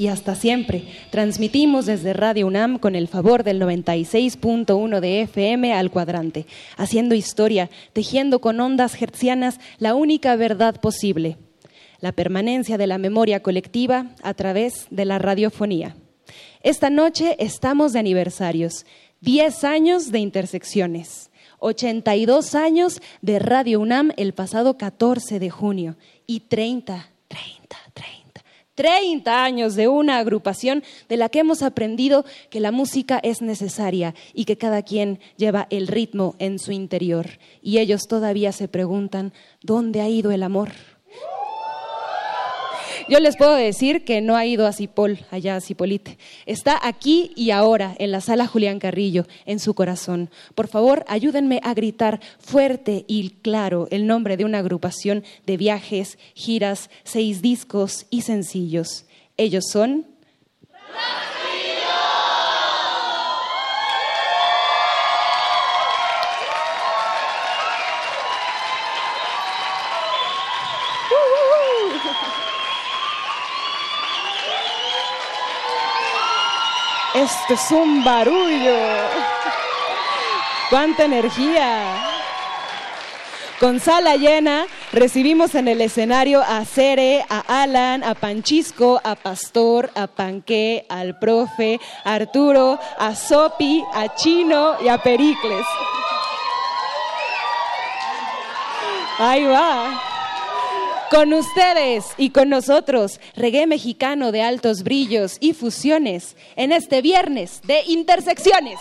y hasta siempre, transmitimos desde Radio UNAM con el favor del 96.1 de FM al cuadrante, haciendo historia, tejiendo con ondas hertzianas la única verdad posible, la permanencia de la memoria colectiva a través de la radiofonía. Esta noche estamos de aniversarios, 10 años de intersecciones. 82 años de Radio UNAM el pasado 14 de junio y 30, 30, 30 30 años de una agrupación de la que hemos aprendido que la música es necesaria y que cada quien lleva el ritmo en su interior. Y ellos todavía se preguntan, ¿dónde ha ido el amor? Yo les puedo decir que no ha ido a Cipol, allá a Cipolite. Está aquí y ahora, en la sala Julián Carrillo, en su corazón. Por favor, ayúdenme a gritar fuerte y claro el nombre de una agrupación de viajes, giras, seis discos y sencillos. Ellos son... Esto es un barullo. ¡Cuánta energía! Con sala llena, recibimos en el escenario a Cere, a Alan, a Panchisco, a Pastor, a Panqué, al profe, a Arturo, a Sopi, a Chino y a Pericles. Ahí va. Con ustedes y con nosotros, reggae mexicano de altos brillos y fusiones en este viernes de intersecciones.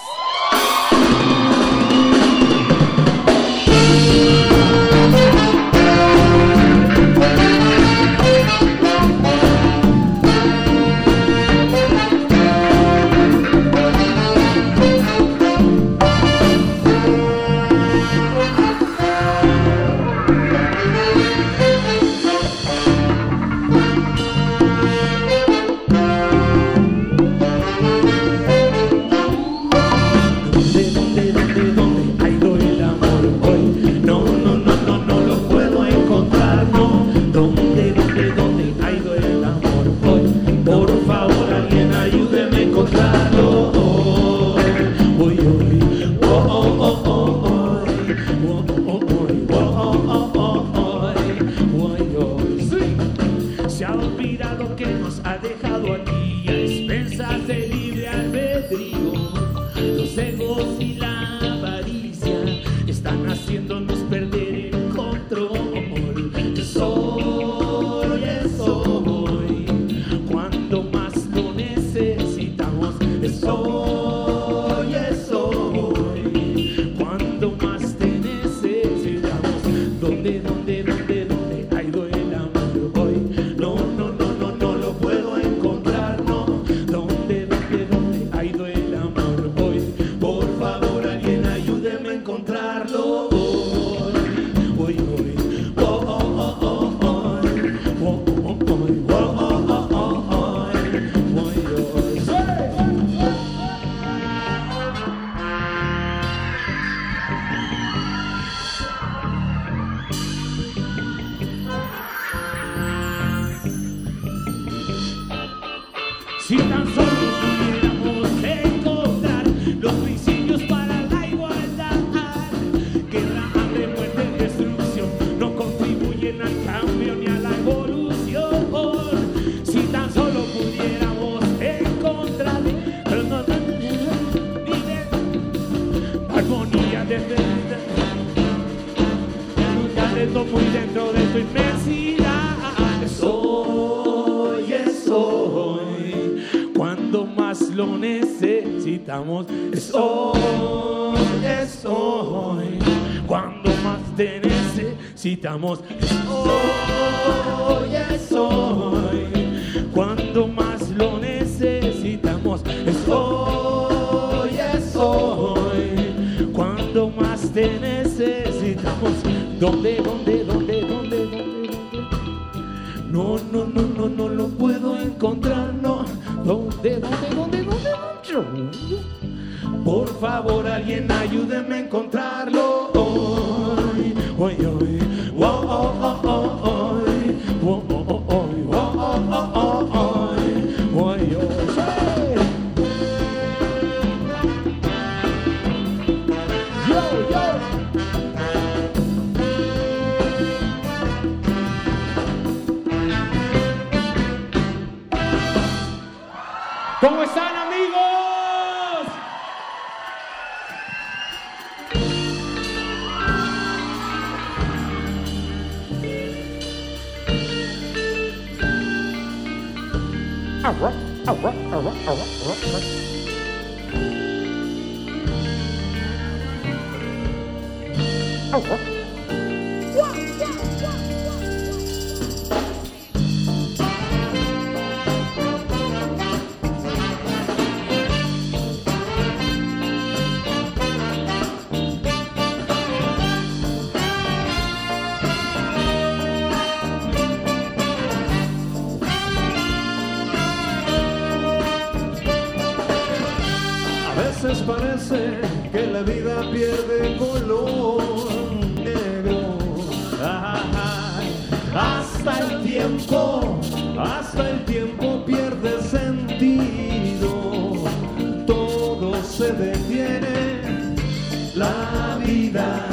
Necesitamos. ¿Cómo están amigos? Parece que la vida pierde color negro. Hasta el tiempo, hasta el tiempo pierde sentido. Todo se detiene, la vida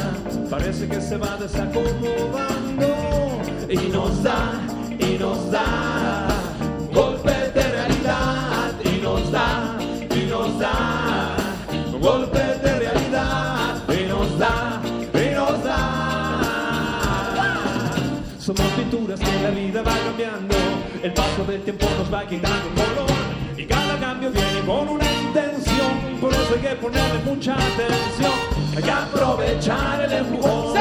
parece que se va desacomodando y nos da, y nos da del tiempo nos va quitando color y cada cambio viene con una intención, por eso hay que ponerle mucha atención, hay que aprovechar el empujón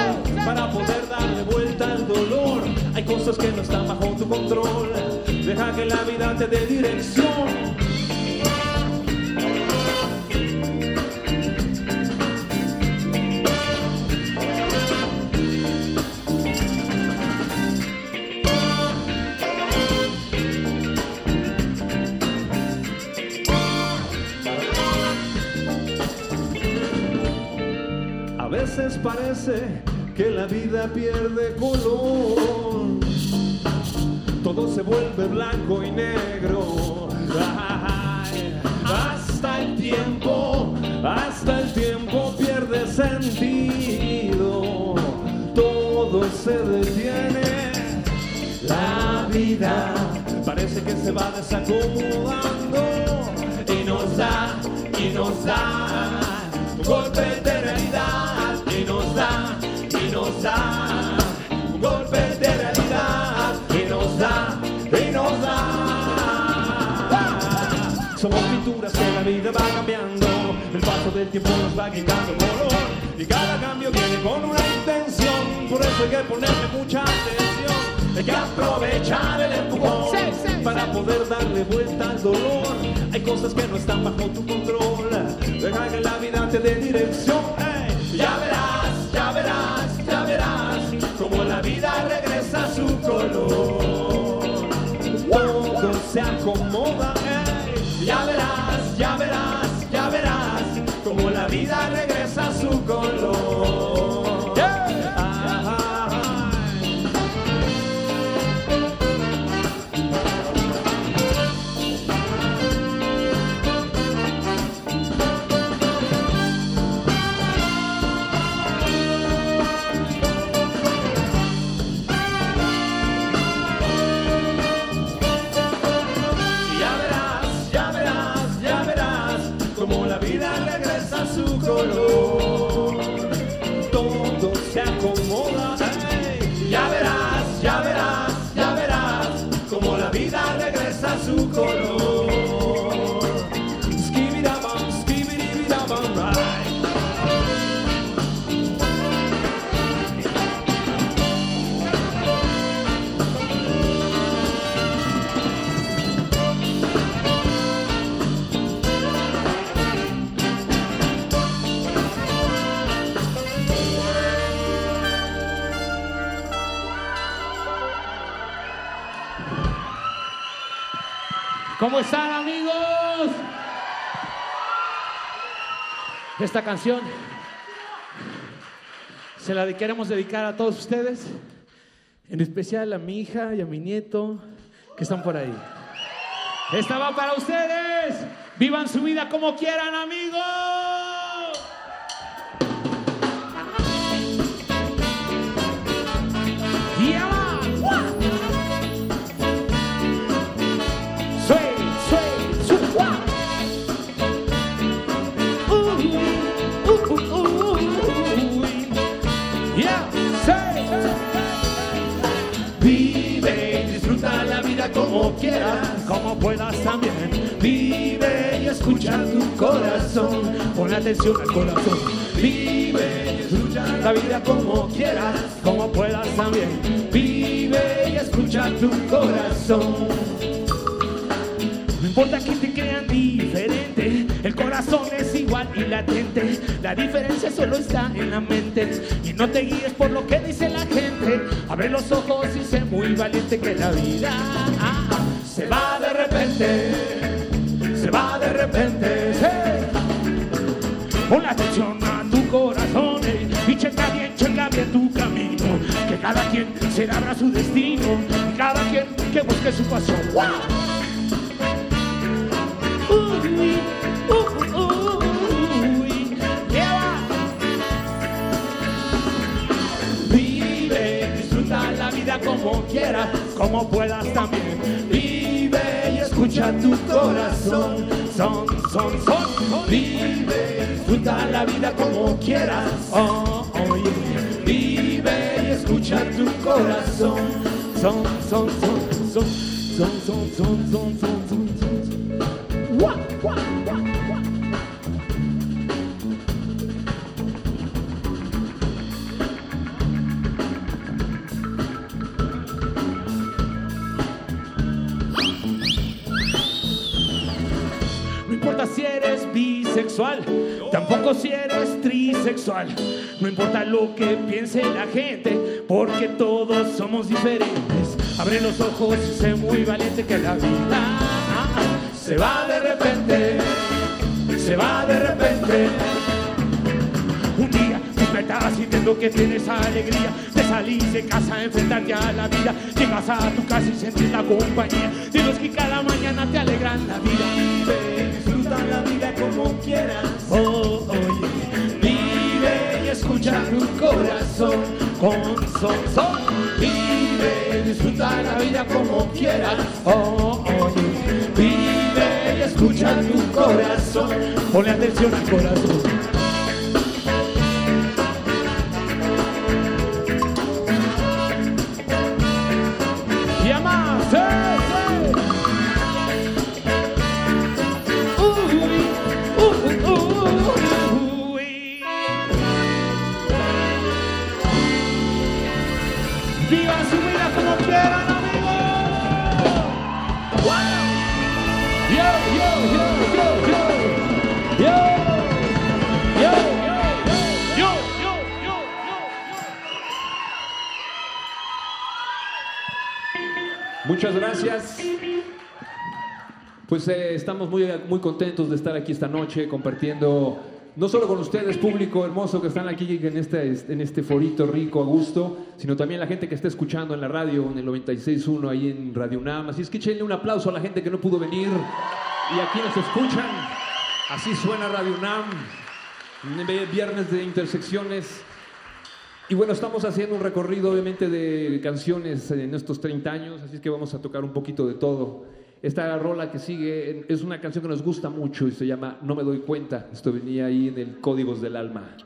para poder darle vuelta al dolor. Hay cosas que no están bajo tu control, deja que la vida te dé dirección. Parece que la vida pierde color. Todo se vuelve blanco y negro. Hasta el tiempo, hasta el tiempo pierde sentido. Todo se detiene. La vida parece que se va desacomodando y nos da, y nos da golpes Que la vida va cambiando, el paso del tiempo nos va quitando color y cada cambio viene con una intención, por eso hay que ponerle mucha atención. Hay que aprovechar el empujón para poder darle vuelta al dolor. Hay cosas que no están bajo tu control. Deja que la vida te dé dirección. Ya verás, ya verás, ya verás como la vida regresa a su color. Todo se acomoda. ey. Ya verás, ya verás, ya verás como la vida regresa a su color. Esta canción se la queremos dedicar a todos ustedes, en especial a mi hija y a mi nieto que están por ahí. Esta va para ustedes. Vivan su vida como quieran, amigos. Como quieras, como puedas también. Vive y escucha tu corazón, pon atención al corazón. Vive y escucha la vida como quieras, como puedas también. Vive y escucha tu corazón. No importa que te crean diferente, el corazón es igual y latente. La diferencia solo está en la mente. Y no te guíes por lo que dice la gente. Abre los ojos y sé muy valiente que la vida se va de repente. Se va de repente. Pon la atención a tu corazón y checa bien, checa bien tu camino. Que cada quien se abra su destino y cada quien que busque su pasión. ¡Wow! Como quieras, como puedas también. Vive y escucha tu corazón, son, son, son. Vive, disfruta la vida como quieras, oh, oye. Vive y escucha tu corazón, son, son, son, son, son, son, son, son, son, son, son. Wah, wah, wah, tampoco si eres trisexual. No importa lo que piense la gente, porque todos somos diferentes. Abre los ojos y sé muy valiente que la vida se va de repente, se va de repente. Un día despertabas sintiendo que tienes alegría de salir de casa, enfrentarte a la vida. Llegas a tu casa y sientes la compañía de los que cada mañana te alegran la vida. Vive, disfruta la vida como quieras. Oh, oye, vive y escucha tu corazón con son, son. Vive, disfruta la vida como quieras. Oh, oye, vive y escucha tu corazón. Ponle atención al corazón. Gracias. Pues eh, estamos muy, muy contentos de estar aquí esta noche compartiendo, no solo con ustedes, público hermoso que están aquí en este, en este forito rico, a gusto, sino también la gente que está escuchando en la radio, en el 96.1 ahí en Radio UNAM. Así es que échenle un aplauso a la gente que no pudo venir y a quienes escuchan. Así suena Radio UNAM, viernes de intersecciones. Y bueno, estamos haciendo un recorrido obviamente de canciones en estos 30 años, así es que vamos a tocar un poquito de todo. Esta rola que sigue es una canción que nos gusta mucho y se llama No me doy cuenta. Esto venía ahí en el Códigos del Alma.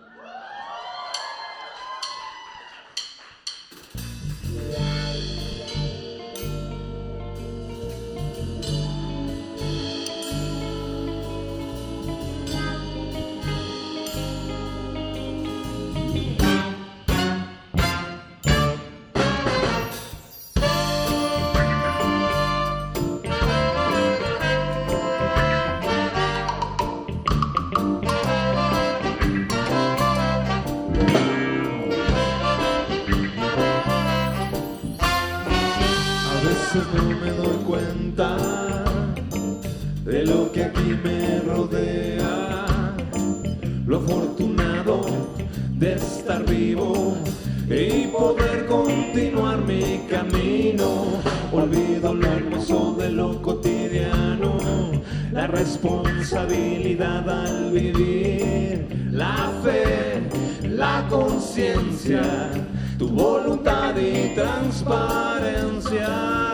Y poder continuar mi camino. Olvido lo hermoso de lo cotidiano, la responsabilidad al vivir, la fe, la conciencia, tu voluntad y transparencia.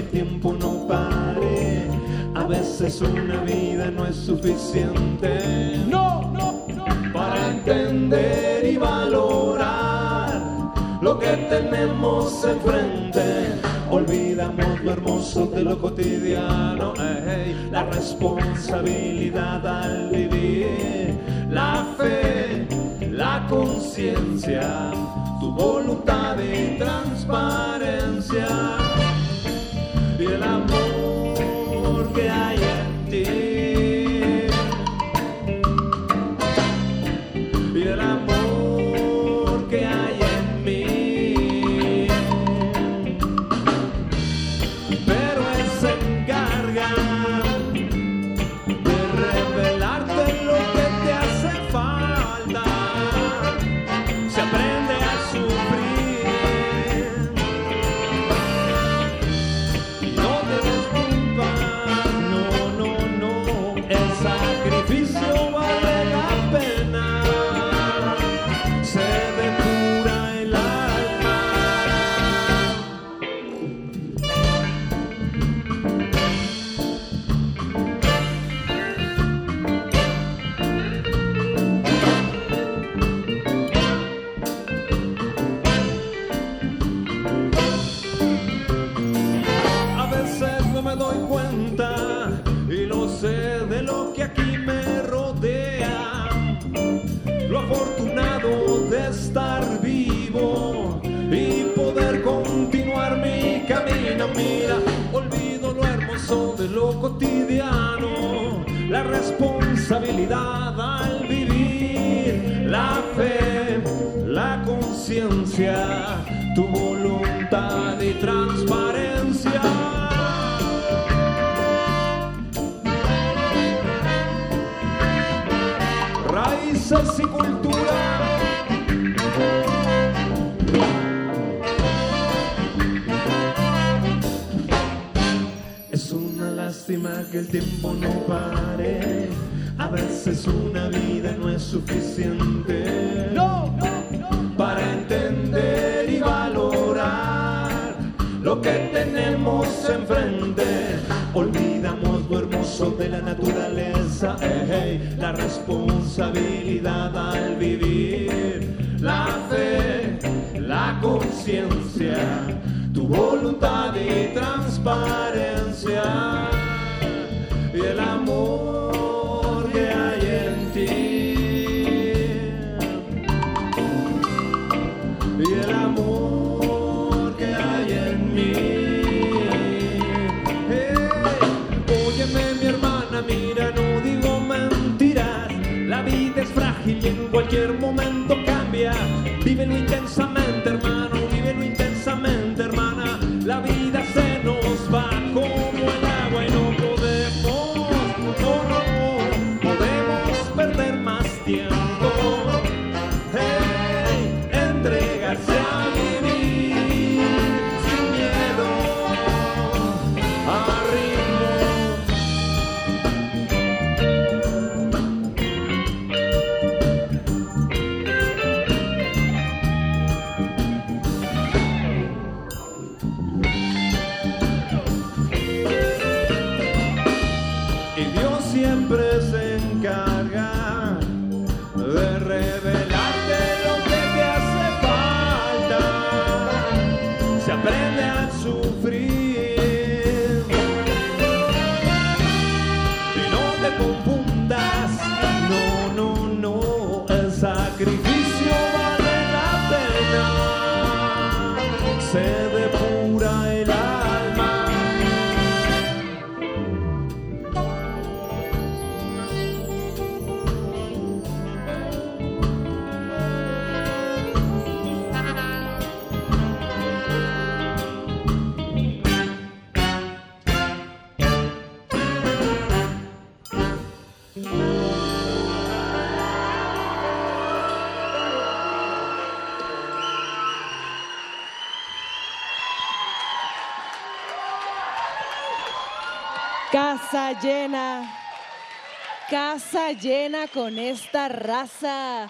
El tiempo no pare. A veces una vida no es suficiente. No, no, no. Para entender y valorar lo que tenemos enfrente. Olvidamos lo hermoso de lo cotidiano, ey, la responsabilidad al vivir, la fe, la conciencia, tu voluntad y transparencia al vivir, la fe, la conciencia, veces una vida no es suficiente. No, no, no. Para entender y valorar lo que tenemos enfrente. Olvidamos lo hermoso de la naturaleza, eh, hey, la responsabilidad al vivir, la fe, la conciencia, Llena. Casa llena con esta raza.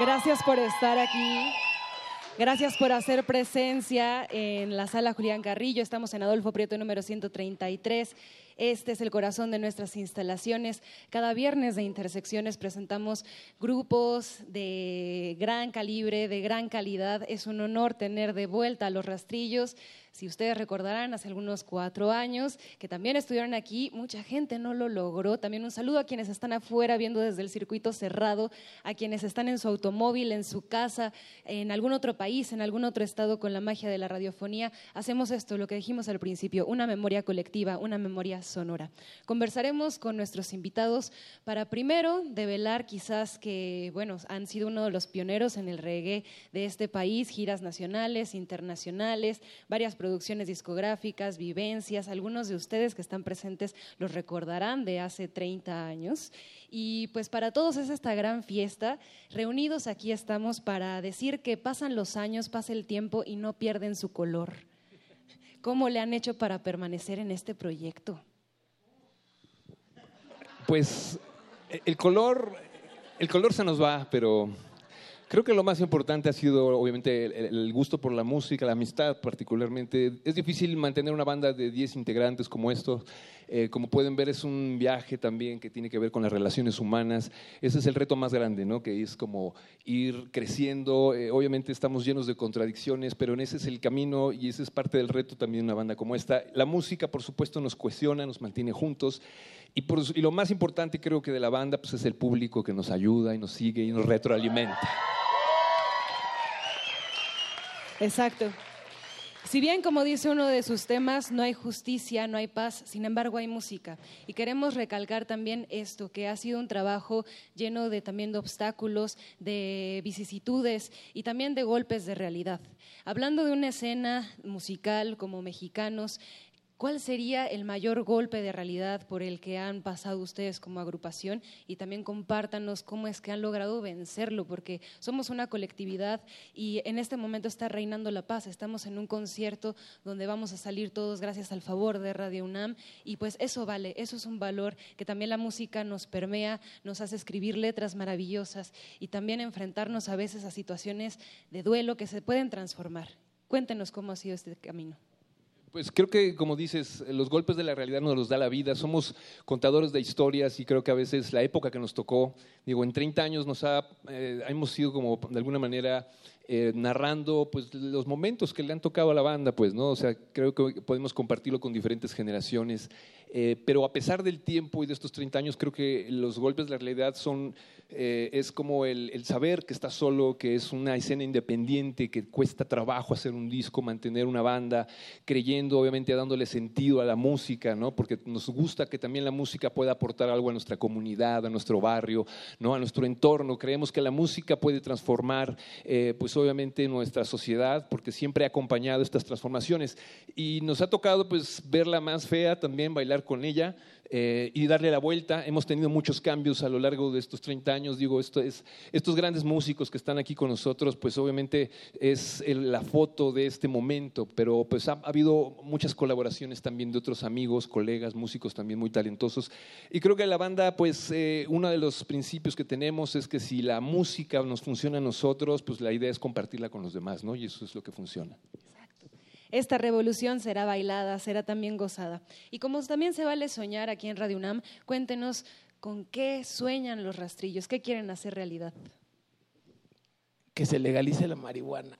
Gracias por estar aquí. Gracias por hacer presencia en la sala Julián Carrillo. Estamos en Adolfo Prieto número 133. Este es el corazón de nuestras instalaciones. Cada viernes de Intersecciones presentamos grupos de gran calibre, de gran calidad. Es un honor tener de vuelta a los rastrillos si ustedes recordarán, hace algunos cuatro años que también estuvieron aquí, mucha gente no lo logró. También un saludo a quienes están afuera viendo desde el circuito cerrado, a quienes están en su automóvil, en su casa, en algún otro país, en algún otro estado con la magia de la radiofonía. Hacemos esto, lo que dijimos al principio, una memoria colectiva, una memoria sonora. Conversaremos con nuestros invitados para primero develar quizás que, bueno, han sido uno de los pioneros en el reggae de este país, giras nacionales, internacionales, varias producciones discográficas, vivencias. Algunos de ustedes que están presentes los recordarán de hace 30 años. Y pues para todos es esta gran fiesta. Reunidos aquí estamos para decir que pasan los años, pasa el tiempo y no pierden su color. ¿Cómo le han hecho para permanecer en este proyecto? Pues el color, el color se nos va, pero Creo que lo más importante ha sido, obviamente, el, gusto por la música, la amistad particularmente. Es difícil mantener una banda de 10 integrantes como estos. Eh, como pueden ver, es un viaje también que tiene que ver con las relaciones humanas. Ese es el reto más grande, ¿no? Que es como ir creciendo. Eh, obviamente estamos llenos de contradicciones, pero en ese es el camino y ese es parte del reto también de una banda como esta. La música, por supuesto, nos cohesiona, nos mantiene juntos. Y, lo más importante creo que de la banda pues, es el público que nos ayuda y nos sigue y nos retroalimenta. Exacto. Si bien, como dice uno de sus temas, no hay justicia, no hay paz, sin embargo hay música. Y queremos recalcar también esto, que ha sido un trabajo lleno de también de obstáculos, de vicisitudes y también de golpes de realidad. Hablando de una escena musical como mexicanos, ¿Cuál sería el mayor golpe de realidad por el que han pasado ustedes como agrupación? Y también compártanos cómo es que han logrado vencerlo, porque somos una colectividad y en este momento está reinando la paz. Estamos en un concierto donde vamos a salir todos gracias al favor de Radio UNAM y pues eso vale, eso es un valor que también la música nos permea, nos hace escribir letras maravillosas y también enfrentarnos a veces a situaciones de duelo que se pueden transformar. Cuéntenos cómo ha sido este camino. Pues creo que, como dices, los golpes de la realidad nos los da la vida. Somos contadores de historias y creo que a veces la época que nos tocó, digo, en 30 años nos ha, eh, hemos sido como de alguna manera eh, narrando pues los momentos que le han tocado a la banda, pues, ¿no? O sea, creo que podemos compartirlo con diferentes generaciones. Eh, pero a pesar del tiempo y de estos 30 años, creo que los golpes de la realidad son, eh, es como el, saber que está solo, que es una escena independiente, que cuesta trabajo hacer un disco, mantener una banda, creyendo, obviamente, dándole sentido a la música, ¿no? Porque nos gusta que también la música pueda aportar algo a nuestra comunidad, a nuestro barrio, ¿no? A nuestro entorno. Creemos que la música puede transformar, eh, pues obviamente, nuestra sociedad, porque siempre ha acompañado estas transformaciones. Y nos ha tocado, pues, verla más fea también, bailar con ella eh, y darle la vuelta. Hemos tenido muchos cambios a lo largo de estos 30 años. Digo, esto es, estos grandes músicos que están aquí con nosotros, pues obviamente es la foto de este momento, pero pues ha, habido muchas colaboraciones también de otros amigos, colegas, músicos también muy talentosos. Y creo que la banda, pues eh, uno de los principios que tenemos es que si la música nos funciona a nosotros, pues la idea es compartirla con los demás, ¿no? Y eso es lo que funciona esta revolución será bailada, será también gozada. Y como también se vale soñar aquí en Radio UNAM, cuéntenos con qué sueñan los rastrillos, qué quieren hacer realidad. Que se legalice la marihuana.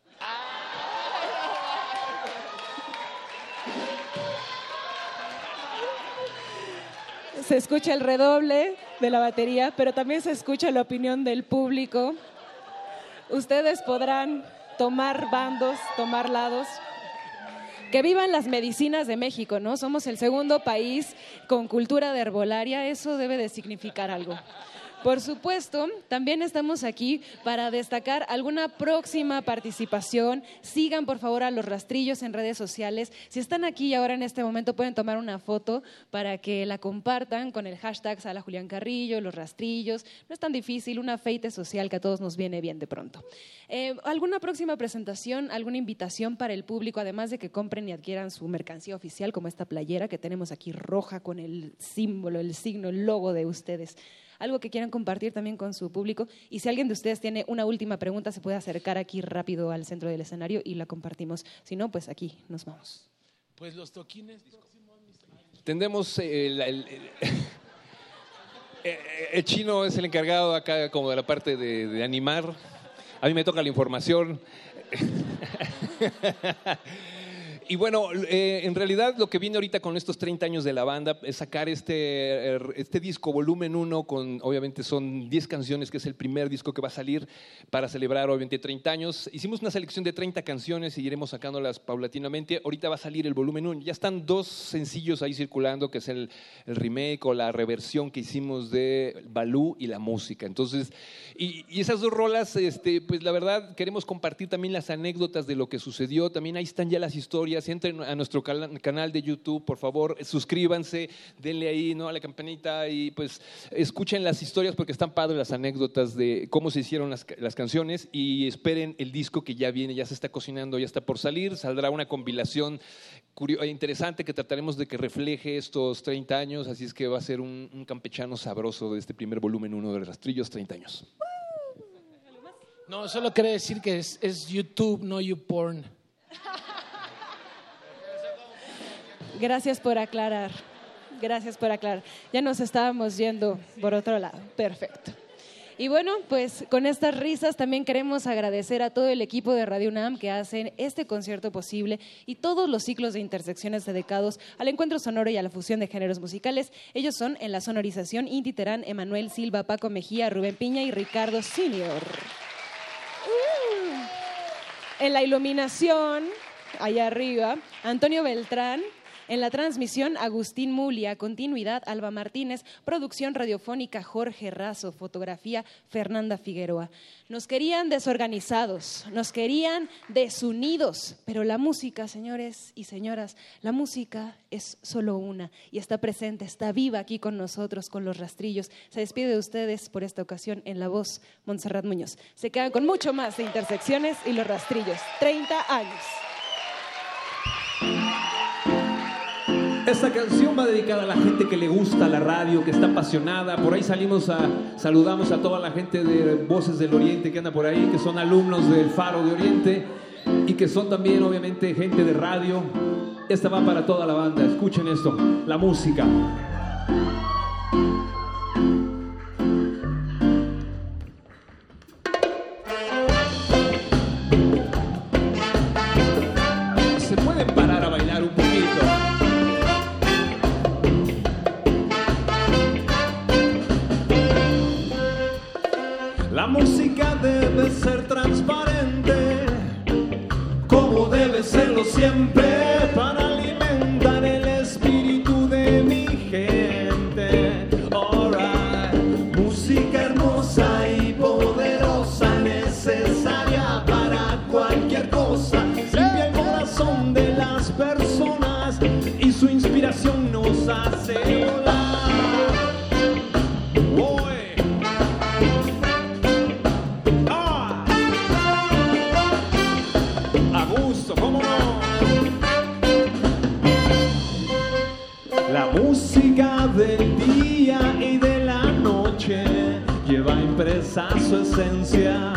Se escucha el redoble de la batería, pero también se escucha la opinión del público. Ustedes podrán tomar bandos, tomar lados. Que vivan las medicinas de México, ¿no? Somos el segundo país con cultura de herbolaria, eso debe de significar algo. Por supuesto, también estamos aquí para destacar alguna próxima participación. Sigan por favor a los rastrillos en redes sociales. Si están aquí ahora en este momento pueden tomar una foto para que la compartan con el hashtag Sala Julián Carrillo, los rastrillos. No es tan difícil, una feite social que a todos nos viene bien de pronto. Eh, ¿Alguna próxima presentación, alguna invitación para el público, además de que compren y adquieran su mercancía oficial, como esta playera que tenemos aquí roja con el símbolo, el signo, el logo de ustedes? Algo que quieran compartir también con su público. Y si alguien de ustedes tiene una última pregunta, se puede acercar aquí rápido al centro del escenario y la compartimos. Si no, pues aquí nos vamos. Pues los toquines Tendemos eh, el, el- el- eh, el chino es el encargado acá como de la parte de, de animar. A mí me toca la información. Y bueno, eh, en realidad lo que viene ahorita con estos 30 años de la banda es sacar este, eh, este disco volumen 1 con, obviamente son 10 canciones, que es el primer disco que va a salir para celebrar obviamente 30 años. Hicimos una selección de 30 canciones y iremos sacándolas paulatinamente. Ahorita va a salir el volumen 1. Ya están dos sencillos ahí circulando, que es el, el remake o la reversión que hicimos de Balú y la música. Entonces, y, y esas dos rolas, este, pues la verdad queremos compartir también las anécdotas de lo que sucedió. También ahí están ya las historias. Entren a nuestro canal de YouTube, por favor, suscríbanse, denle ahí ¿no? a la campanita y pues escuchen las historias porque están padres las anécdotas de cómo se hicieron las, las canciones y esperen el disco que ya viene, ya se está cocinando, ya está por salir. Saldrá una compilación curio- interesante que trataremos de que refleje estos 30 años, así es que va a ser un, campechano sabroso de este primer volumen uno de Rastrillos 30 años. No, solo quiere decir que es, es YouTube, no YouPorn. Gracias por aclarar. Gracias por aclarar. Ya nos estábamos yendo por otro lado. Perfecto. Y bueno, pues con estas risas también queremos agradecer a todo el equipo de Radio UNAM que hacen este concierto posible y todos los ciclos de intersecciones dedicados al encuentro sonoro y a la fusión de géneros musicales. Ellos son en la sonorización Inti Terán, Emanuel Silva, Paco Mejía, Rubén Piña y Ricardo Senior. Uh. En la iluminación, allá arriba, Antonio Beltrán. En la transmisión, Agustín Mulia, continuidad, Alba Martínez, producción radiofónica, Jorge Razo, fotografía, Fernanda Figueroa. Nos querían desorganizados, nos querían desunidos, pero la música, señores y señoras, la música es solo una y está presente, está viva aquí con nosotros, con los rastrillos. Se despide de ustedes por esta ocasión en la voz Montserrat Muñoz. Se quedan con mucho más de Intersecciones y los rastrillos. 30 años. Esta canción va dedicada a la gente que le gusta la radio, que está apasionada. Por ahí salimos a saludamos a toda la gente de Voces del Oriente que anda por ahí, que son alumnos del Faro de Oriente y que son también obviamente gente de radio. Esta va para toda la banda. Escuchen esto, la música. Música debe ser transparente, como debe serlo siempre, para su esencia.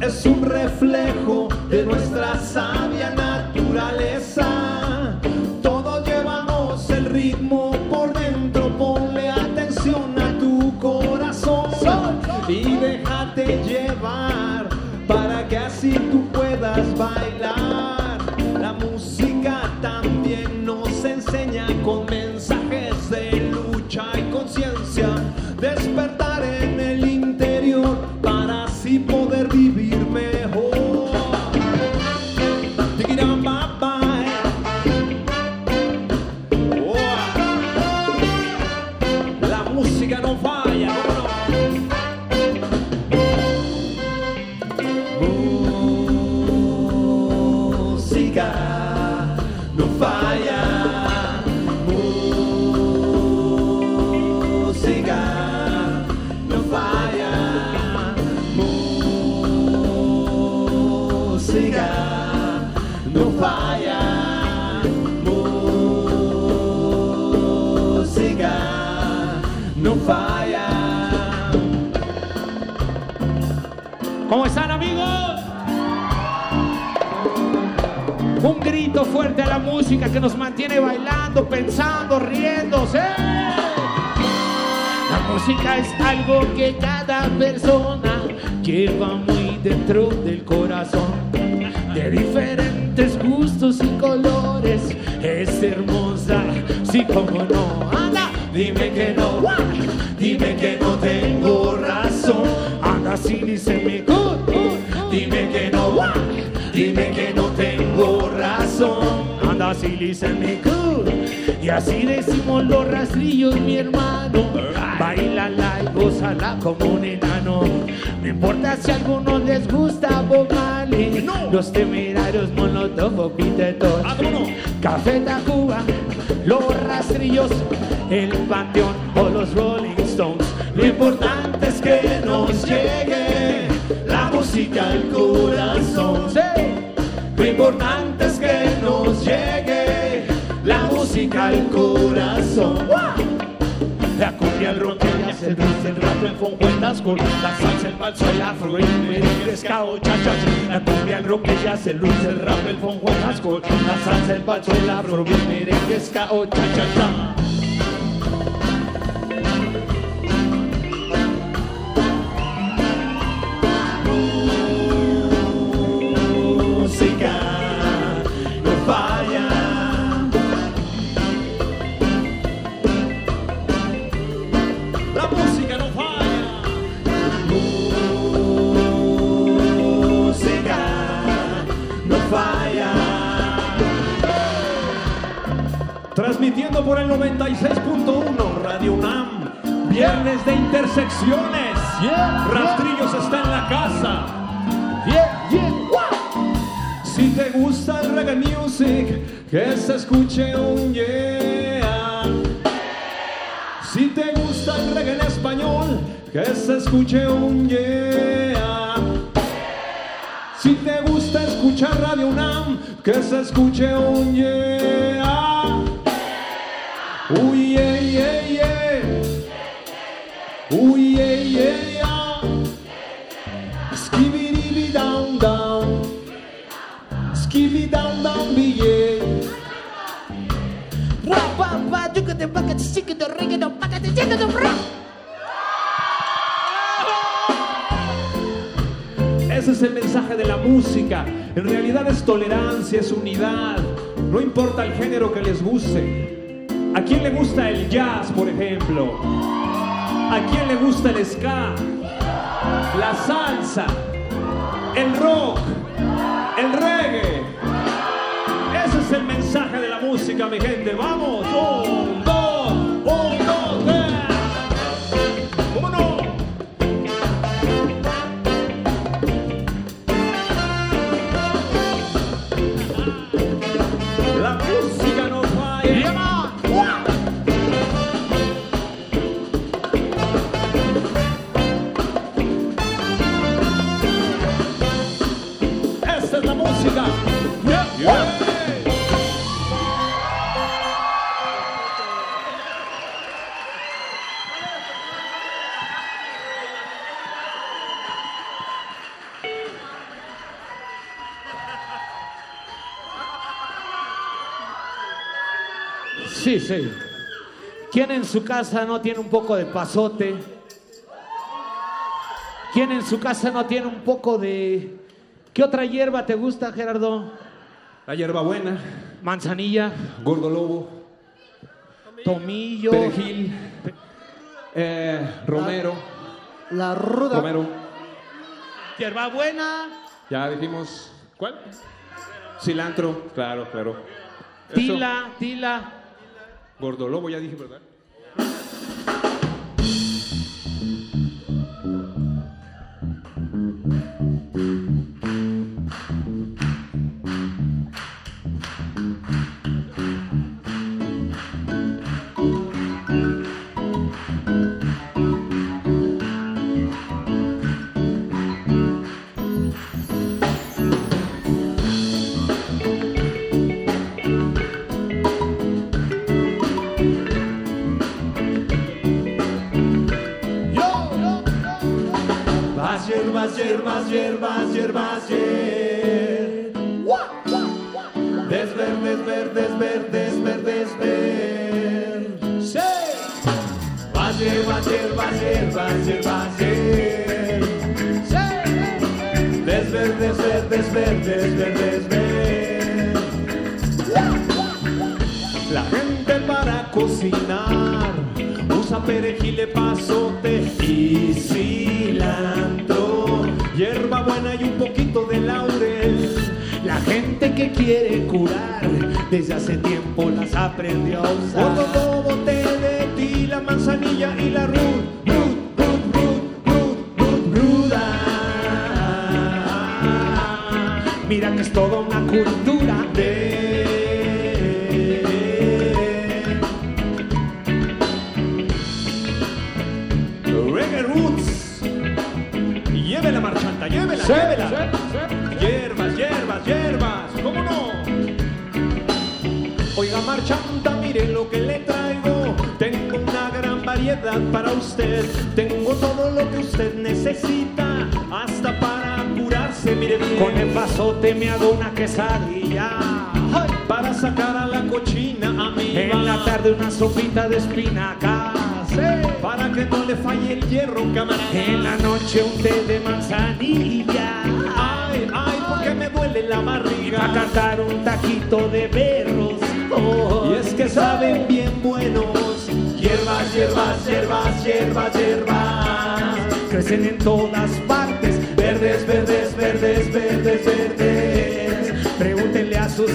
Es un no falla. ¿Cómo están amigos? Un grito fuerte a la música que nos mantiene bailando, pensando, riéndose. La música es algo que cada persona lleva muy dentro del corazón. De diferentes gustos y colores, es hermosa, sí como no. Anda, dime que no, dime que no tengo razón. Anda, sí, dice mi good. dime que no, dime que no tengo razón. Anda, sí, listen me good. Y así decimos los rastrillos, mi hermano. Bailala y gózala como un enano. No importa si a algunos les gusta Bob Marley, los temerarios, Molotov o Pitetos. Café Tacuba, los rastrillos, el panteón o los Rolling Stones. Lo importante es que nos llegue la música al corazón. Lo importante es que nos llegue la música al corazón. La cumbia, el rock, el blues, el rap, el el dancehall, la salsa, el balso, el afro, ska o cha-cha-cha. La cumbia, el rock, el blues, el rap, el el dancehall, la salsa, el balso, el afro, el merengue, el Transmitiendo por el 96.1 Radio UNAM. Viernes de intersecciones. Rastrillos está en la casa. Si te gusta el reggae music, que se escuche un yeah. Si te gusta el reggae en español, que se escuche un yeah. Si te gusta escuchar Radio UNAM, que se escuche un yeah. Uy, yeah, yeah, yeah. Uy, yeah, yeah, yeah. Skibidi down, down. Skibidi down, down, yeah. Ese es el mensaje de la música. En realidad es tolerancia, es unidad. No importa el género que les guste. ¿A quién le gusta el jazz, por ejemplo? ¿A quién le gusta el ska? La salsa, el rock, el reggae. Ese es el mensaje de la música, mi gente. Vamos, un, dos, un, Sí, sí. ¿Quién en su casa no tiene un poco de pasote? ¿Quién en su casa no tiene un poco de... ¿Qué otra hierba te gusta, Gerardo? La hierbabuena, Manzanilla, gordo lobo, tomillo. perejil, eh, romero, La ruda. romero. Hierbabuena, Ya dijimos, ¿cuál? Cilantro, claro, claro. Eso. tila, tila. Gordo lobo, ya dije, ¿verdad? Toda hago una quesadilla. Ay, para sacar a la cochina, amiga. En la tarde una sopita de espinacas. Para que no le falle el hierro, camarada. En la noche un té de manzanilla. Ay, ay, porque me duele la barriga. A cantar un taquito de berros. Oh, Y es que saben bien buenos. Hierbas, hierbas, hierbas, hierbas, hierbas. Crecen en todas partes.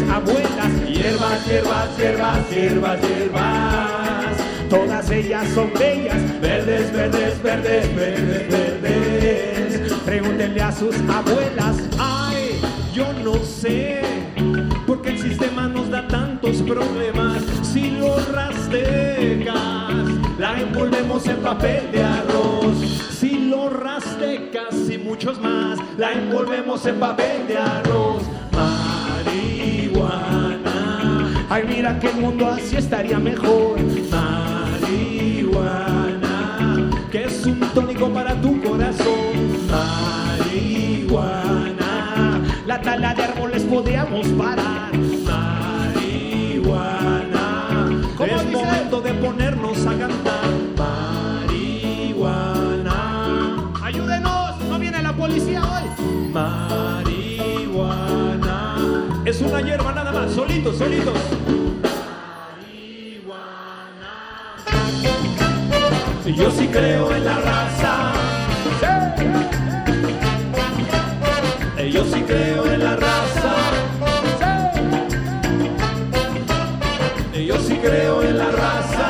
Abuelas. Hierbas, hierbas, hierbas, hierbas, hierbas. Todas ellas son bellas. Verdes, verdes, verdes, verdes, verdes. Pregúntenle a sus abuelas. Ay, yo no sé por qué el sistema nos da tantos problemas. Si lo rastecas, la envolvemos en papel de arroz. Si lo rastecas y muchos más, la envolvemos en papel de arroz. Ay, mira que el mundo así estaría mejor. marihuana, que es un tónico para tu corazón. Marihuana, La tala de árboles podíamos parar. Solitos, solitos. Y Yo sí creo en la raza. Yo sí creo en la raza. Yo sí creo en la raza.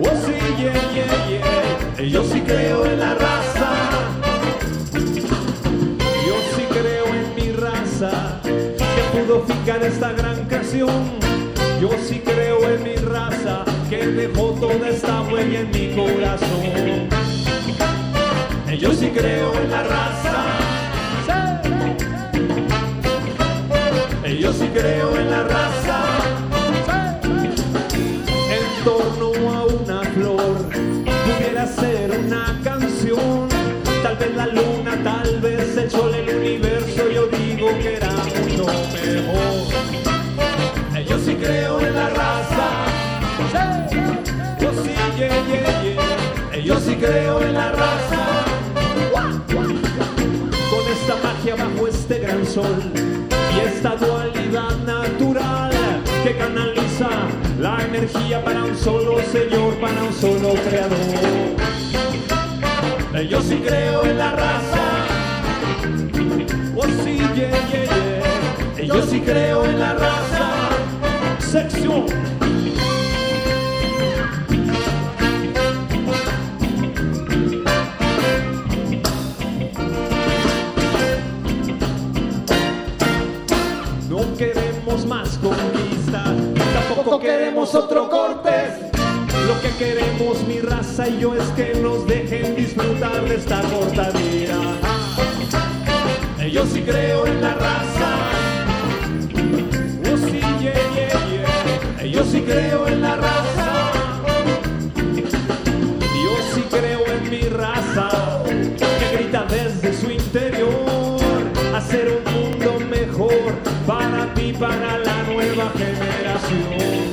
Oh, sí, yeah, yeah, yeah. Yo sí creo esta gran canción. Yo sí creo en mi raza que dejó toda esta huella en mi corazón. Yo sí creo en la raza. Yo sí creo en la raza. En torno a una flor pudiera ser una canción. Tal vez la luna, tal vez el sol, el universo. Yo digo que era mucho mejor. Eh, Yo sí creo en la raza. Yo sí, yeah, yeah, yeah. Eh, Yo sí creo en la raza. Con esta magia bajo este gran sol y esta dualidad natural que canaliza la energía para un solo Señor, para un solo Creador. Eh, Yo sí creo en la raza. Oh sí, yeah, yeah, Yo sí creo en la raza. Sección. No queremos más conquista, tampoco queremos otro cortes. Lo que queremos mi raza y yo es que nos dejen disfrutar de esta corta vida. Yo sí creo en la raza. Yo sí creo en la raza. Yo sí creo en mi raza, que grita desde su interior, hacer un mundo mejor para ti, para la nueva generación.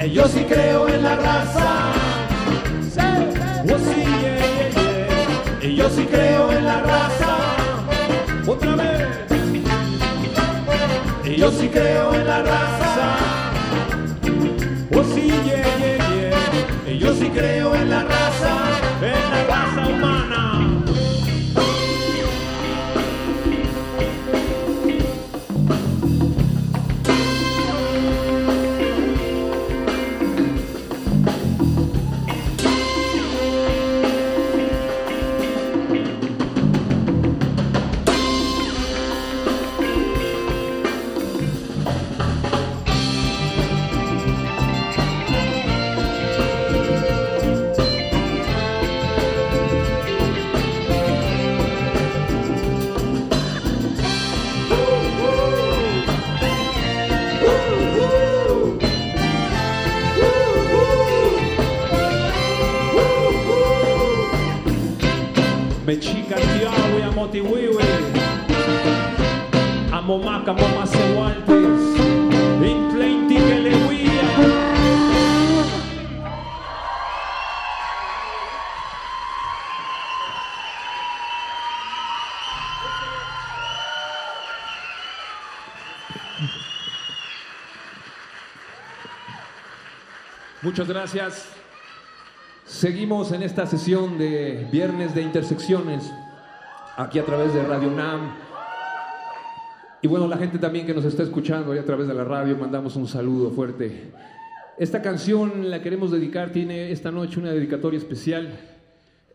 Eh, yo sí creo en la raza. Yo sí. Eh, yo sí creo en la raza. Yo sí creo en la raza. Oh, sí, yeah, yeah, yeah. Yo sí creo en la raza, en la raza humana. Muchas gracias. Seguimos en esta sesión de Viernes de Intersecciones, aquí a través de Radio NAM. Y bueno, la gente también que nos está escuchando a través de la radio, mandamos un saludo fuerte. Esta canción la queremos dedicar, tiene esta noche una dedicatoria especial.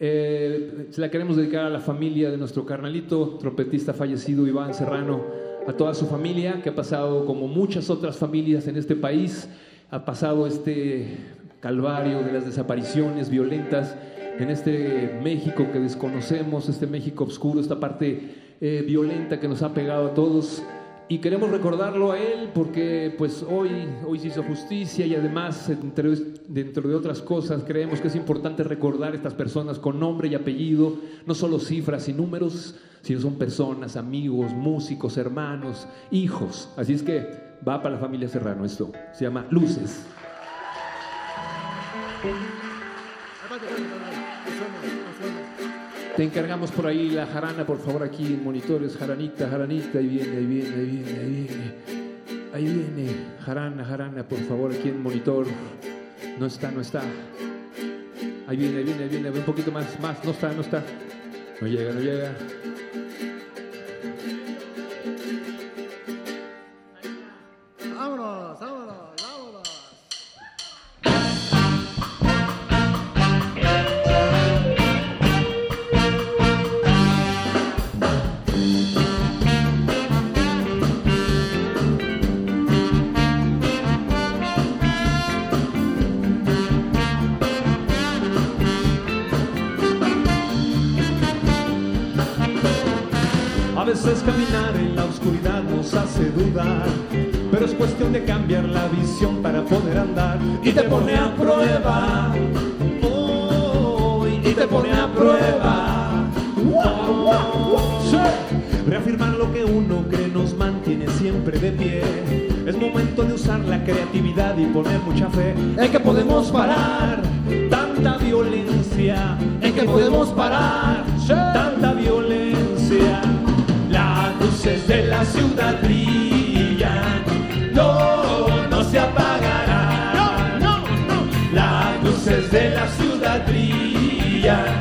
Eh, se la queremos dedicar a la familia de nuestro carnalito, trompetista fallecido Iván Serrano, a toda su familia que ha pasado como muchas otras familias en este país, ha pasado este calvario de las desapariciones violentas en este México que desconocemos, este México oscuro, esta parte eh, violenta que nos ha pegado a todos. Y queremos recordarlo a él porque pues hoy, hoy se hizo justicia y además dentro de otras cosas creemos que es importante recordar a estas personas con nombre y apellido, no solo cifras y números, sino son personas, amigos, músicos, hermanos, hijos. Así es que va para la familia Serrano esto, se llama Luces. Te encargamos por ahí la jarana, por favor, aquí en monitores. Jaranita, jaranita, ahí viene, ahí viene, ahí viene, ahí viene. Ahí viene, jarana, jarana, por favor, aquí en monitor. No está, no está. Ahí viene, ahí viene, ahí viene, un poquito más, más. No está, no está. No llega, no llega. Caminar en la oscuridad nos hace dudar, pero es cuestión de cambiar la visión para poder andar y te pone a prueba. Oh, y te pone a prueba. Sí. Reafirmar lo que uno cree nos mantiene siempre de pie. Es momento de usar la creatividad y poner mucha fe en que podemos parar tanta violencia, en que podemos parar tanta violencia. Las luces de la ciudad brillan, no, no se apagarán. No, no, no. Las luces de la ciudad brillan,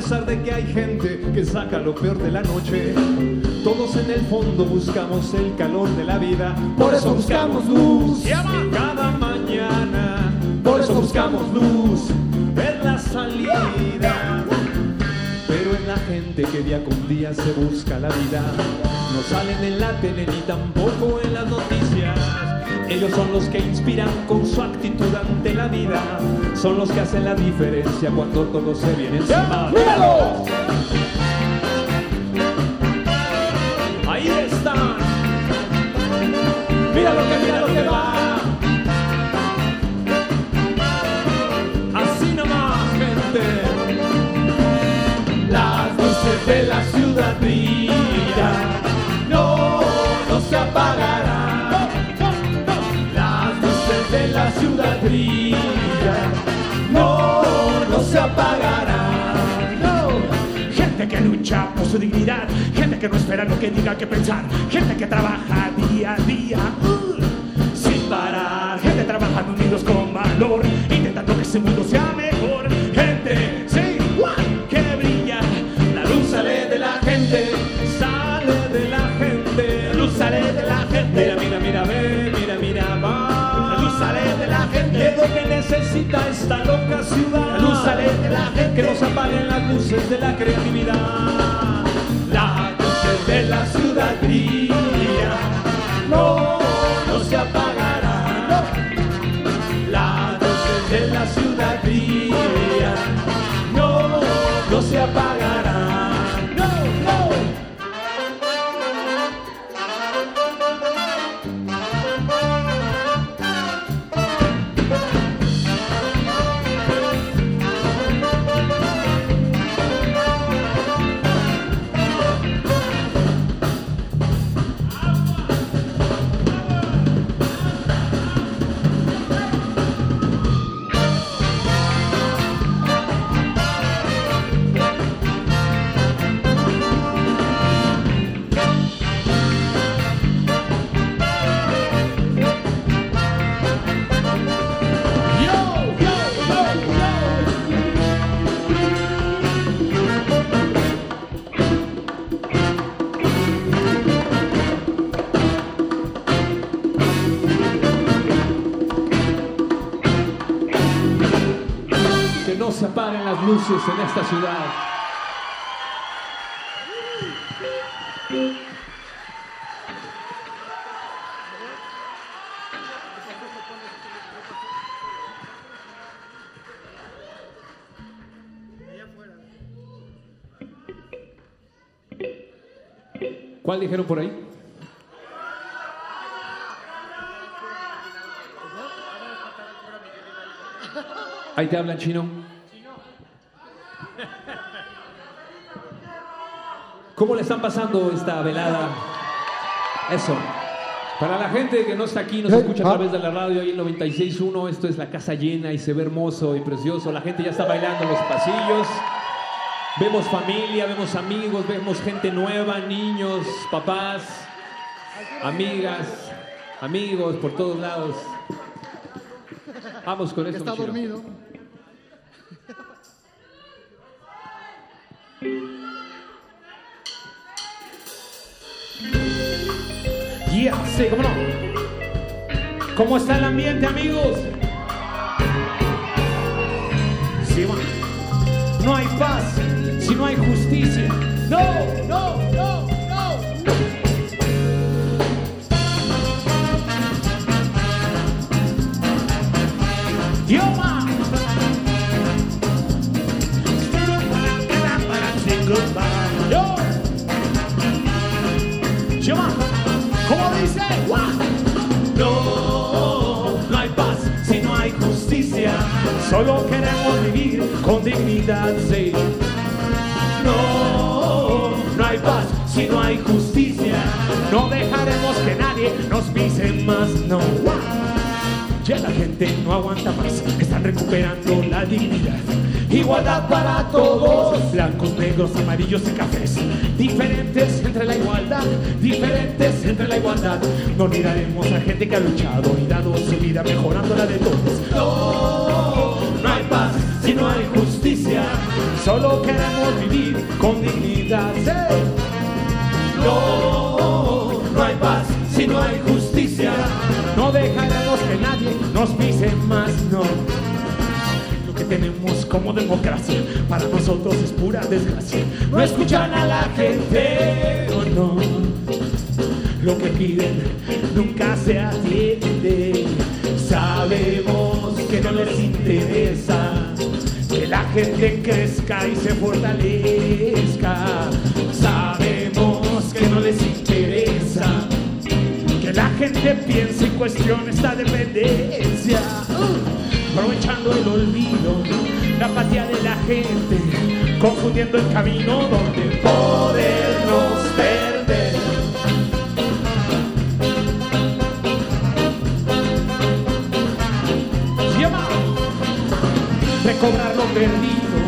pesar de que hay gente que saca lo peor de la noche, todos en el fondo buscamos el calor de la vida. Por eso buscamos luz cada mañana. Por eso buscamos luz en la salida. Pero en la gente que día con día se busca la vida, no salen en la tele ni tampoco en las noticias. Ellos son los que inspiran con su actitud ante la vida son los que hacen la diferencia cuando todos se vienen encima. ¡Míralo! Ahí están. Mira lo que, mira lo que va. Así nomás, gente. Las 12 de la ciudad. Por su dignidad, gente que no espera lo que diga que pensar, gente que trabaja día a día. uh, sin parar, gente trabajando unidos con valor, intentando que ese mundo sea mejor. Gente, sí, ¡guau! que brilla, la luz sale de la gente, sale de la gente, la luz sale de la gente. Mira, mira, mira, ve, mira, mira, va. La luz sale de la gente. Es lo que necesita esta loca ciudad. Que no se apaguen las luces de la creatividad. Las luces de la ciudad brillan. No, no se apagarán. No se apaguen las luces en esta ciudad. ¿Cuál dijeron por ahí? Ahí te hablan chino. ¿Cómo le están pasando esta velada? Eso. Para la gente que no está aquí, nos escucha a través de la radio ahí en 96.1, esto es la casa llena y se ve hermoso y precioso. La gente ya está bailando en los pasillos. Vemos familia, vemos amigos, vemos gente nueva, niños, papás, amigas, amigos por todos lados. Vamos con esto. Está dormido. Yeah, sí, cómo no. ¿Cómo está el ambiente, amigos? Sí, va. No hay paz si no hay justicia. No, no, no, no. Yo. Solo queremos vivir con dignidad, sí. No, no hay paz si no hay justicia. No dejaremos que nadie nos pise más, no. Ya la gente no aguanta más, están recuperando la dignidad. Igualdad para todos, blancos, negros, amarillos y cafés. Diferentes entre la igualdad, diferentes entre la igualdad. No olvidaremos a gente que ha luchado y dado su vida mejorando la de todos. No, si no hay justicia. Solo queremos vivir con dignidad. No, no hay paz si no hay justicia. No dejaremos que nadie nos pise más, no. Lo que tenemos como democracia para nosotros es pura desgracia. No escuchan a la gente, o no. Lo que piden nunca se atiende. Sabemos que no les interesa la gente crezca y se fortalezca. Sabemos que no les interesa que la gente piense y cuestione esta dependencia. Aprovechando el olvido, la apatía de la gente, confundiendo el camino donde podernos perder. Recobrar lo perdido,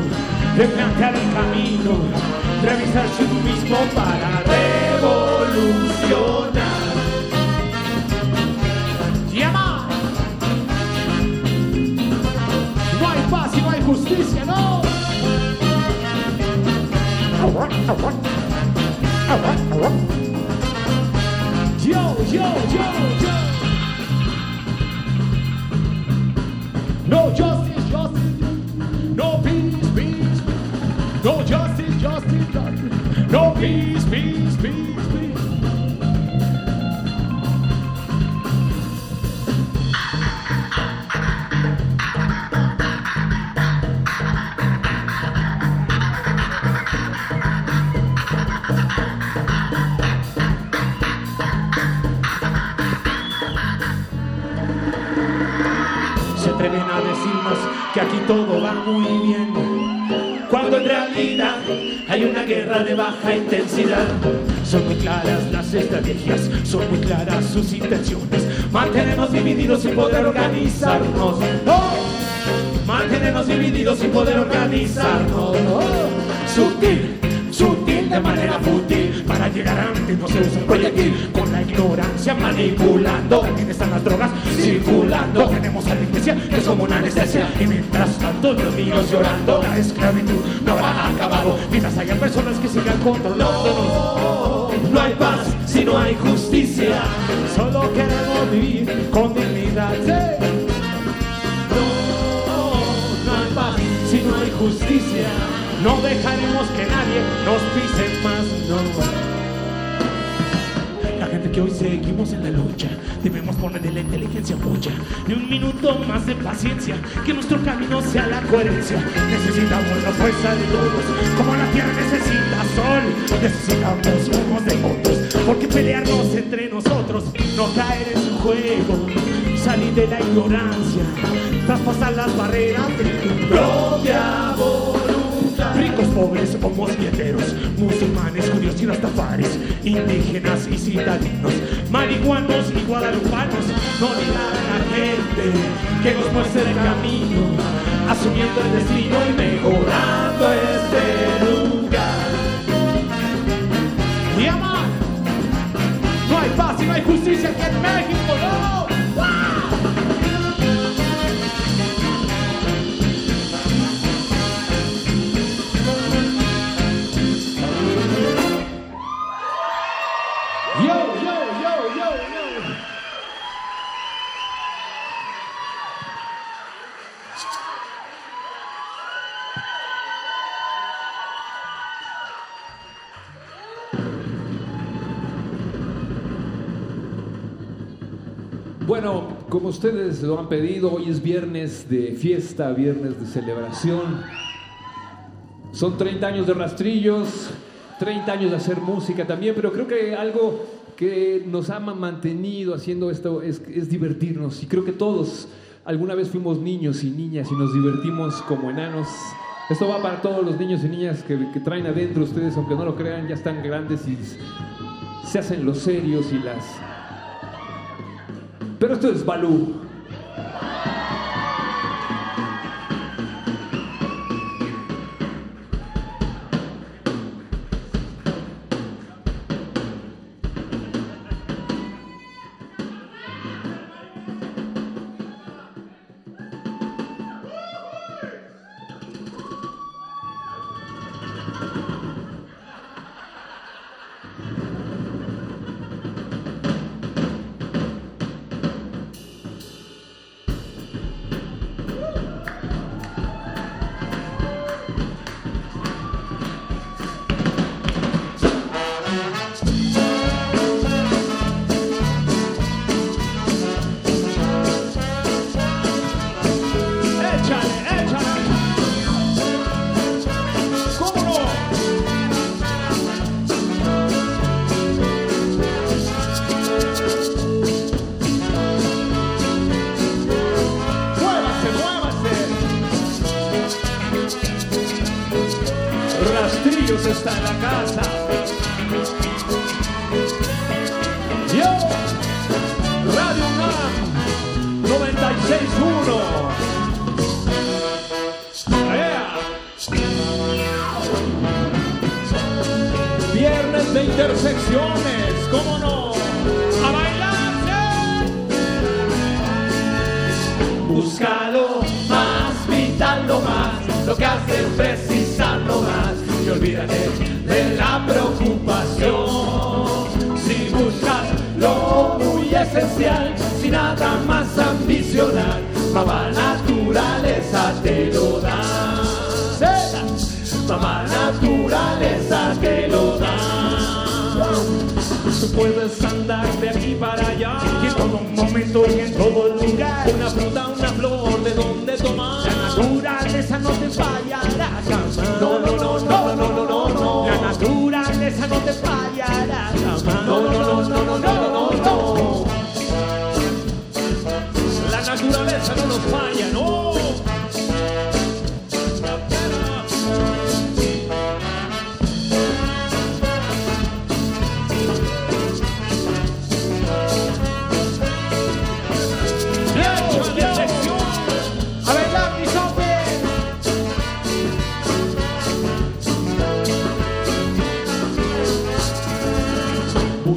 replantear el camino, revisarse uno mismo para revolucionar. Llama. No hay paz y no hay justicia, no. Yo, yo, yo, yo. No justice. No peace, peace. peace. No justice, justice, justice. No peace, peace, peace, todo va muy bien, cuando en realidad hay una guerra de baja intensidad. Son muy claras las estrategias, son muy claras sus intenciones, mantenernos divididos sin poder organizarnos. ¡Oh! Mantenernos divididos sin poder organizarnos. ¡Oh! Sutil, sutil de manera fútil para llegar antes no se usa proyectil con la ignorancia manipulando. Aquí están las drogas circulando. Tenemos a la iglesia que es como una anestesia. Y mientras tanto los niños llorando. La esclavitud no habrá acabado. Mientras haya personas que sigan controlándonos no hay paz si no hay justicia. Solo queremos vivir con dignidad. Sí. No, no hay paz si no hay justicia. No dejaremos que nadie nos pise más, no. La gente que hoy seguimos en la lucha, debemos poner de la inteligencia mucha. Ni un minuto más de paciencia, que nuestro camino sea la coherencia. Necesitamos la fuerza de todos, como la tierra necesita sol. Necesitamos unos de otros, porque pelearnos entre nosotros, no caer en su juego salir de la ignorancia, traspasar las barreras de tu propia voluntad. Pobres o mosqueteros, musulmanes, judíos y rastafares, indígenas y citadinos, marihuanos y guadalupanos, no digan a la gente que nos muestre el camino, asumiendo el destino y ustedes lo han pedido, hoy es viernes de fiesta, viernes de celebración. Son 30 años de rastrillos, 30 años de hacer música también, pero creo que algo que nos ha ma- mantenido haciendo esto es, divertirnos. Y creo que todos alguna vez fuimos niños y niñas y nos divertimos como enanos. Esto va para todos los niños y niñas que traen adentro ustedes, aunque no lo crean, ya están grandes y se hacen los serios y las pero esto es Balú.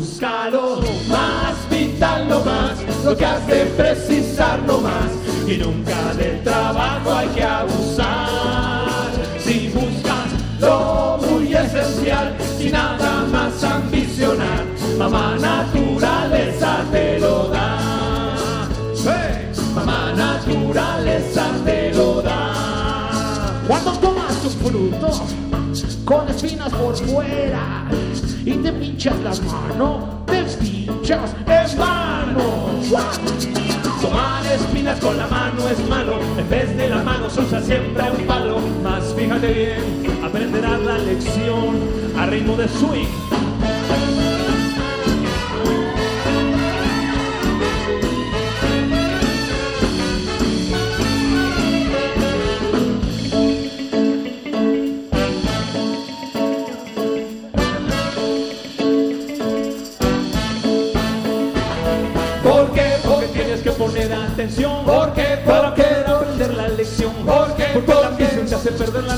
Búscalo más, vitalo más, lo que hace precisarlo más. Y nunca del trabajo hay que abusar. Si buscas lo muy esencial y nada más ambicionar, mamá naturaleza te lo da. Con espinas por fuera y te pinchas las manos, te pinchas en vano. Tomar espinas con la mano es malo, en vez de la mano se usa siempre un palo. Más fíjate bien, aprenderás la lección a ritmo de swing.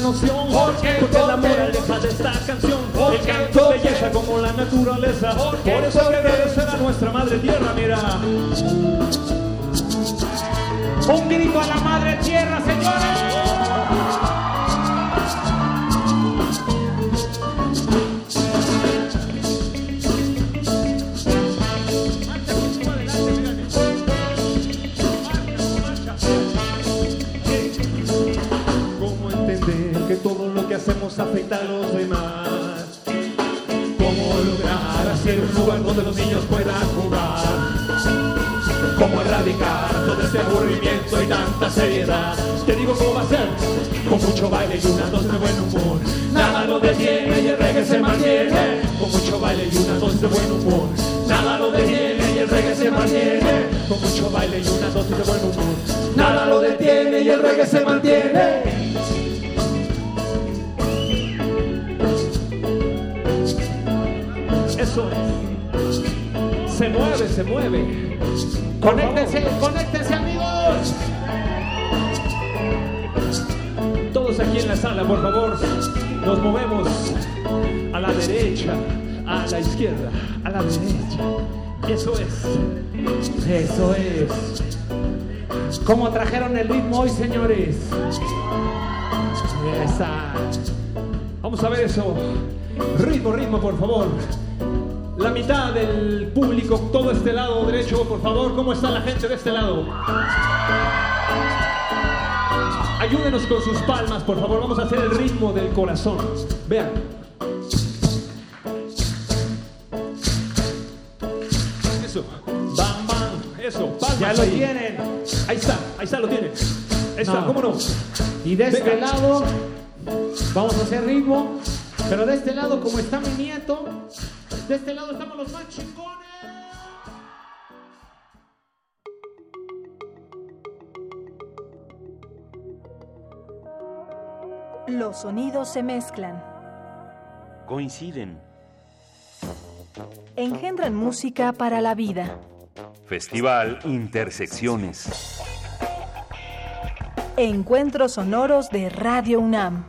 Noción. ¿Por qué? Porque ¿Por la moraleja de esta canción. ¿Por El canto ¿Por belleza como la naturaleza. ¿Por qué? Por eso agradecer a nuestra madre tierra, mira. Un grito a la madre tierra, señores. Hacemos afecta a los demás? ¿Cómo lograr hacer un lugar donde los niños puedan jugar? ¿Cómo erradicar todo este aburrimiento y tanta seriedad? Te digo cómo ser, con mucho baile y una dosis de buen humor. Nada lo detiene y el reggae se mantiene. Con mucho baile y una dosis de buen humor. Nada lo detiene y el reggae se mantiene. Con mucho baile y una dosis de buen humor. Nada lo detiene y el reggae se mantiene. Se mueve, se mueve. Conéctense, conéctense, amigos. Todos aquí en la sala, por favor, nos movemos a la derecha, a la izquierda, a la derecha. Eso es. Eso es. ¿Cómo trajeron el ritmo hoy, señores? Vamos a ver eso. Ritmo, ritmo, por favor. La mitad del público, todo este lado derecho, por favor. ¿Cómo está la gente de este lado? Ayúdenos con sus palmas, por favor. Vamos a hacer el ritmo del corazón. Vean. Eso. Bam, bam. Eso. Palmas Ya lo ahí. tienen. Ahí está, ahí está, lo tienen. Ahí está, No. ¿cómo no? Y de este Venga. lado vamos a hacer ritmo. Pero de este lado, como está mi nieto, de este lado estamos los más chingones. Los sonidos se mezclan, Coinciden. engendran música para la vida. Festival Intersecciones. Encuentros sonoros de Radio UNAM.